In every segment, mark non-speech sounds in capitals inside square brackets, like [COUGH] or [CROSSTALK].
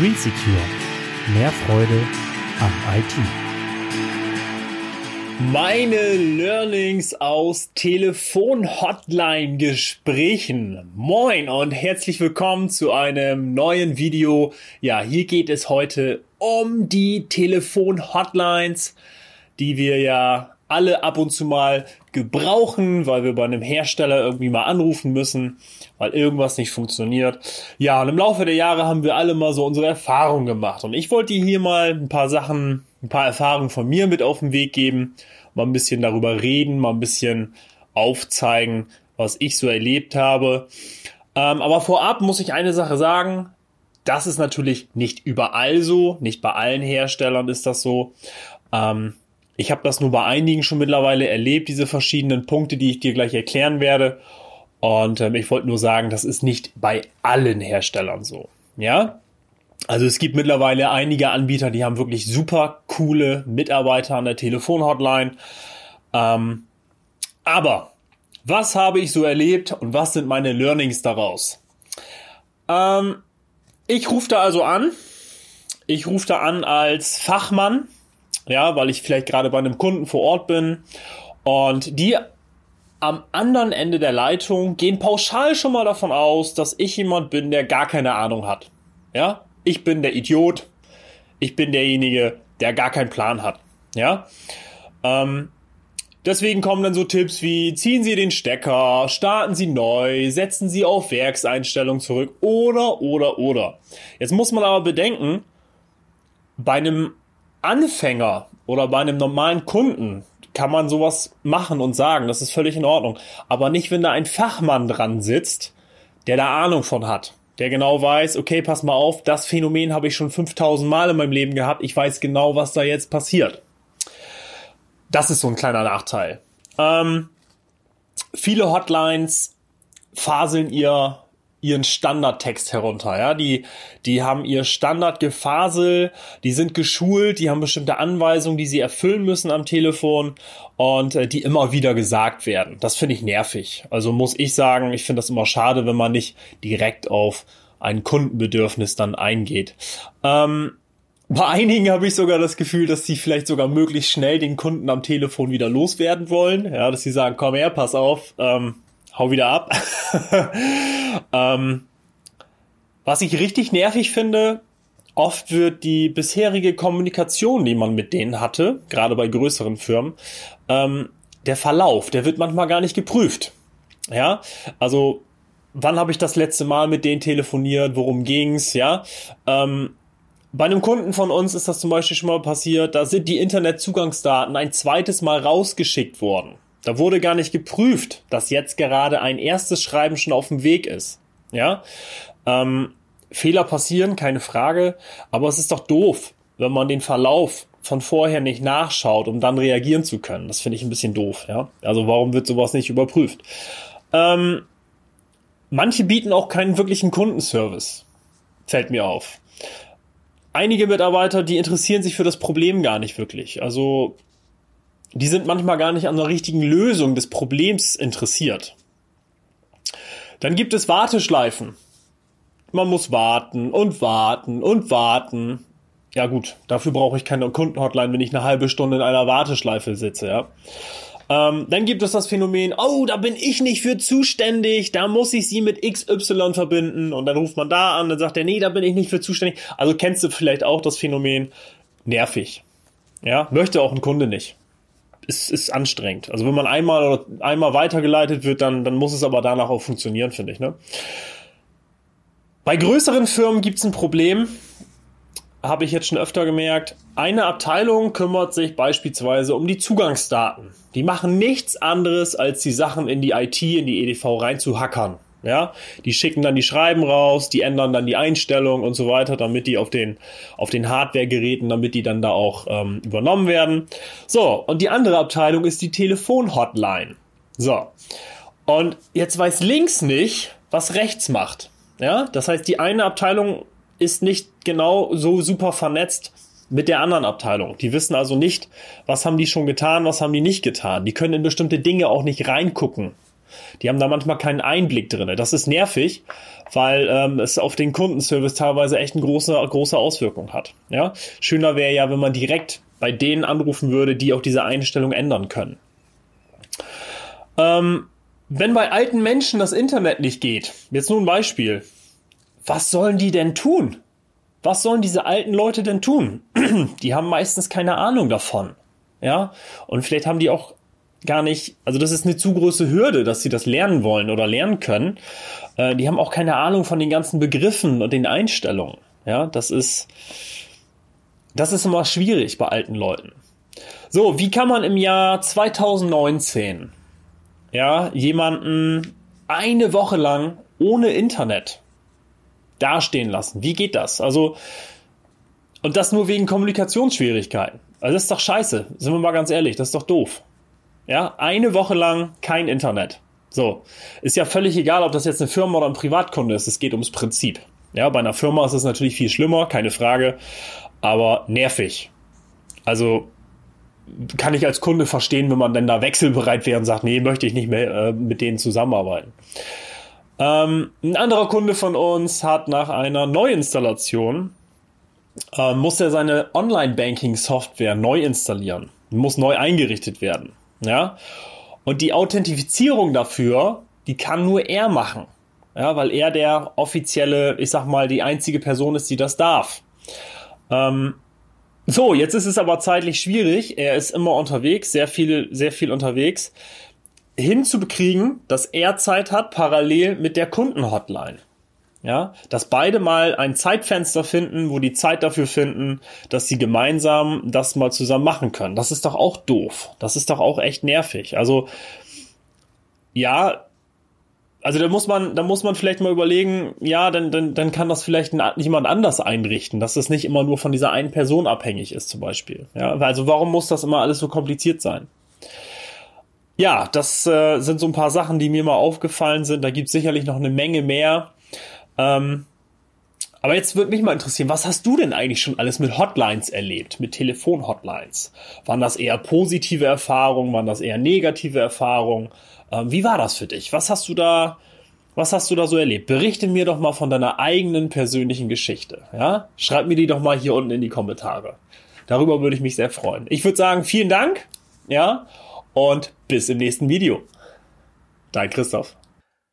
Green Secure. Mehr Freude am IT. Meine Learnings aus Telefon-Hotline-Gesprächen. Moin und herzlich willkommen zu einem neuen Video. Ja, hier geht es heute um die Telefon-Hotlines, die wir ja alle ab und zu mal gebrauchen, weil wir bei einem Hersteller irgendwie mal anrufen müssen, weil irgendwas nicht funktioniert. Ja, und im Laufe der Jahre haben wir alle mal so unsere Erfahrungen gemacht. Und ich wollte hier mal ein paar Sachen, ein paar Erfahrungen von mir mit auf den Weg geben, mal ein bisschen darüber reden, mal ein bisschen aufzeigen, was ich so erlebt habe. Ähm, aber vorab muss ich eine Sache sagen. Das ist natürlich nicht überall so, nicht bei allen Herstellern ist das so. Ähm, ich habe das nur bei einigen schon mittlerweile erlebt, diese verschiedenen Punkte, die ich dir gleich erklären werde. Und ähm, ich wollte nur sagen, das ist nicht bei allen Herstellern so. Ja? Also es gibt mittlerweile einige Anbieter, die haben wirklich super coole Mitarbeiter an der Telefonhotline. Ähm, aber was habe ich so erlebt und was sind meine Learnings daraus? Ähm, ich rufe da also an. Ich rufe da an als Fachmann ja, weil ich vielleicht gerade bei einem Kunden vor Ort bin und die am anderen Ende der Leitung gehen pauschal schon mal davon aus, dass ich jemand bin, der gar keine Ahnung hat. Ja, ich bin der Idiot. Ich bin derjenige, der gar keinen Plan hat. Ja, ähm, deswegen kommen dann so Tipps wie ziehen Sie den Stecker, starten Sie neu, setzen Sie auf Werkseinstellung zurück oder oder oder. Jetzt muss man aber bedenken, bei einem Anfänger oder bei einem normalen Kunden kann man sowas machen und sagen, das ist völlig in Ordnung. Aber nicht, wenn da ein Fachmann dran sitzt, der da Ahnung von hat. Der genau weiß, okay, pass mal auf, das Phänomen habe ich schon 5000 Mal in meinem Leben gehabt. Ich weiß genau, was da jetzt passiert. Das ist so ein kleiner Nachteil. Ähm, viele Hotlines faseln ihr ihren Standardtext herunter. Ja, die, die haben ihr Standardgefasel, die sind geschult, die haben bestimmte Anweisungen, die sie erfüllen müssen am Telefon und äh, die immer wieder gesagt werden. Das finde ich nervig. Also muss ich sagen, ich finde das immer schade, wenn man nicht direkt auf ein Kundenbedürfnis dann eingeht. Ähm, bei einigen habe ich sogar das Gefühl, dass sie vielleicht sogar möglichst schnell den Kunden am Telefon wieder loswerden wollen. Ja, dass sie sagen, komm her, pass auf, ähm, hau wieder ab. [LAUGHS] ähm, was ich richtig nervig finde, oft wird die bisherige Kommunikation, die man mit denen hatte, gerade bei größeren Firmen, ähm, der Verlauf, der wird manchmal gar nicht geprüft. Ja, also wann habe ich das letzte Mal mit denen telefoniert, worum ging's, ja. Ähm, bei einem Kunden von uns ist das zum Beispiel schon mal passiert, da sind die Internetzugangsdaten ein zweites Mal rausgeschickt worden. Da wurde gar nicht geprüft, dass jetzt gerade ein erstes Schreiben schon auf dem Weg ist. Ja, ähm, Fehler passieren, keine Frage, aber es ist doch doof, wenn man den Verlauf von vorher nicht nachschaut, um dann reagieren zu können. Das finde ich ein bisschen doof. Ja, also warum wird sowas nicht überprüft? Ähm, manche bieten auch keinen wirklichen Kundenservice. Fällt mir auf. Einige Mitarbeiter, die interessieren sich für das Problem gar nicht wirklich. Also die sind manchmal gar nicht an der richtigen Lösung des Problems interessiert. Dann gibt es Warteschleifen. Man muss warten und warten und warten. Ja gut, dafür brauche ich keine Kundenhotline, wenn ich eine halbe Stunde in einer Warteschleife sitze, ja. Ähm, dann gibt es das Phänomen, oh, da bin ich nicht für zuständig, da muss ich sie mit XY verbinden und dann ruft man da an, dann sagt er, nee, da bin ich nicht für zuständig. Also kennst du vielleicht auch das Phänomen, nervig. Ja, möchte auch ein Kunde nicht ist, ist anstrengend. Also wenn man einmal einmal weitergeleitet wird, dann, dann muss es aber danach auch funktionieren, finde ich. Ne? Bei größeren Firmen gibt es ein Problem, habe ich jetzt schon öfter gemerkt. Eine Abteilung kümmert sich beispielsweise um die Zugangsdaten. Die machen nichts anderes, als die Sachen in die IT, in die EDV reinzuhackern. Ja, die schicken dann die Schreiben raus, die ändern dann die Einstellung und so weiter, damit die auf den, auf den Hardware-Geräten, damit die dann da auch ähm, übernommen werden. So, und die andere Abteilung ist die Telefon-Hotline. So. Und jetzt weiß links nicht, was rechts macht. Ja, das heißt, die eine Abteilung ist nicht genau so super vernetzt mit der anderen Abteilung. Die wissen also nicht, was haben die schon getan, was haben die nicht getan. Die können in bestimmte Dinge auch nicht reingucken. Die haben da manchmal keinen Einblick drin. Das ist nervig, weil ähm, es auf den Kundenservice teilweise echt eine große, große Auswirkung hat. Ja? Schöner wäre ja, wenn man direkt bei denen anrufen würde, die auch diese Einstellung ändern können. Ähm, wenn bei alten Menschen das Internet nicht geht, jetzt nur ein Beispiel, was sollen die denn tun? Was sollen diese alten Leute denn tun? [CLEARS THROAT] die haben meistens keine Ahnung davon. Ja, und vielleicht haben die auch gar nicht, also das ist eine zu große Hürde, dass sie das lernen wollen oder lernen können. Äh, die haben auch keine Ahnung von den ganzen Begriffen und den Einstellungen. Ja, das ist, das ist immer schwierig bei alten Leuten. So, wie kann man im Jahr 2019 ja, jemanden eine Woche lang ohne Internet dastehen lassen? Wie geht das? Also, und das nur wegen Kommunikationsschwierigkeiten. Also das ist doch scheiße, sind wir mal ganz ehrlich, das ist doch doof. Ja, eine Woche lang kein Internet. So, ist ja völlig egal, ob das jetzt eine Firma oder ein Privatkunde ist, es geht ums Prinzip. Ja, bei einer Firma ist es natürlich viel schlimmer, keine Frage, aber nervig. Also kann ich als Kunde verstehen, wenn man dann da wechselbereit wäre und sagt, nee, möchte ich nicht mehr äh, mit denen zusammenarbeiten. Ähm, ein anderer Kunde von uns hat nach einer Neuinstallation äh, muss er seine Online-Banking-Software neu installieren, muss neu eingerichtet werden. Ja, und die Authentifizierung dafür, die kann nur er machen, ja, weil er der offizielle, ich sag mal, die einzige Person ist, die das darf. Ähm, so, jetzt ist es aber zeitlich schwierig. Er ist immer unterwegs, sehr viel, sehr viel unterwegs hinzubekriegen, dass er Zeit hat, parallel mit der Kundenhotline. Ja, dass beide mal ein Zeitfenster finden, wo die Zeit dafür finden, dass sie gemeinsam das mal zusammen machen können. Das ist doch auch doof. Das ist doch auch echt nervig. Also, ja, also da muss man, da muss man vielleicht mal überlegen, ja, dann, dann, dann kann das vielleicht jemand anders einrichten, dass das nicht immer nur von dieser einen Person abhängig ist, zum Beispiel. Ja, also warum muss das immer alles so kompliziert sein? Ja, das äh, sind so ein paar Sachen, die mir mal aufgefallen sind. Da gibt es sicherlich noch eine Menge mehr. Ähm, aber jetzt würde mich mal interessieren, was hast du denn eigentlich schon alles mit Hotlines erlebt, mit Telefonhotlines? Waren das eher positive Erfahrungen, waren das eher negative Erfahrungen? Ähm, wie war das für dich? Was hast du da, was hast du da so erlebt? Berichte mir doch mal von deiner eigenen persönlichen Geschichte. Ja? Schreib mir die doch mal hier unten in die Kommentare. Darüber würde ich mich sehr freuen. Ich würde sagen, vielen Dank. Ja und bis im nächsten Video. Dein Christoph.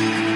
Thank you.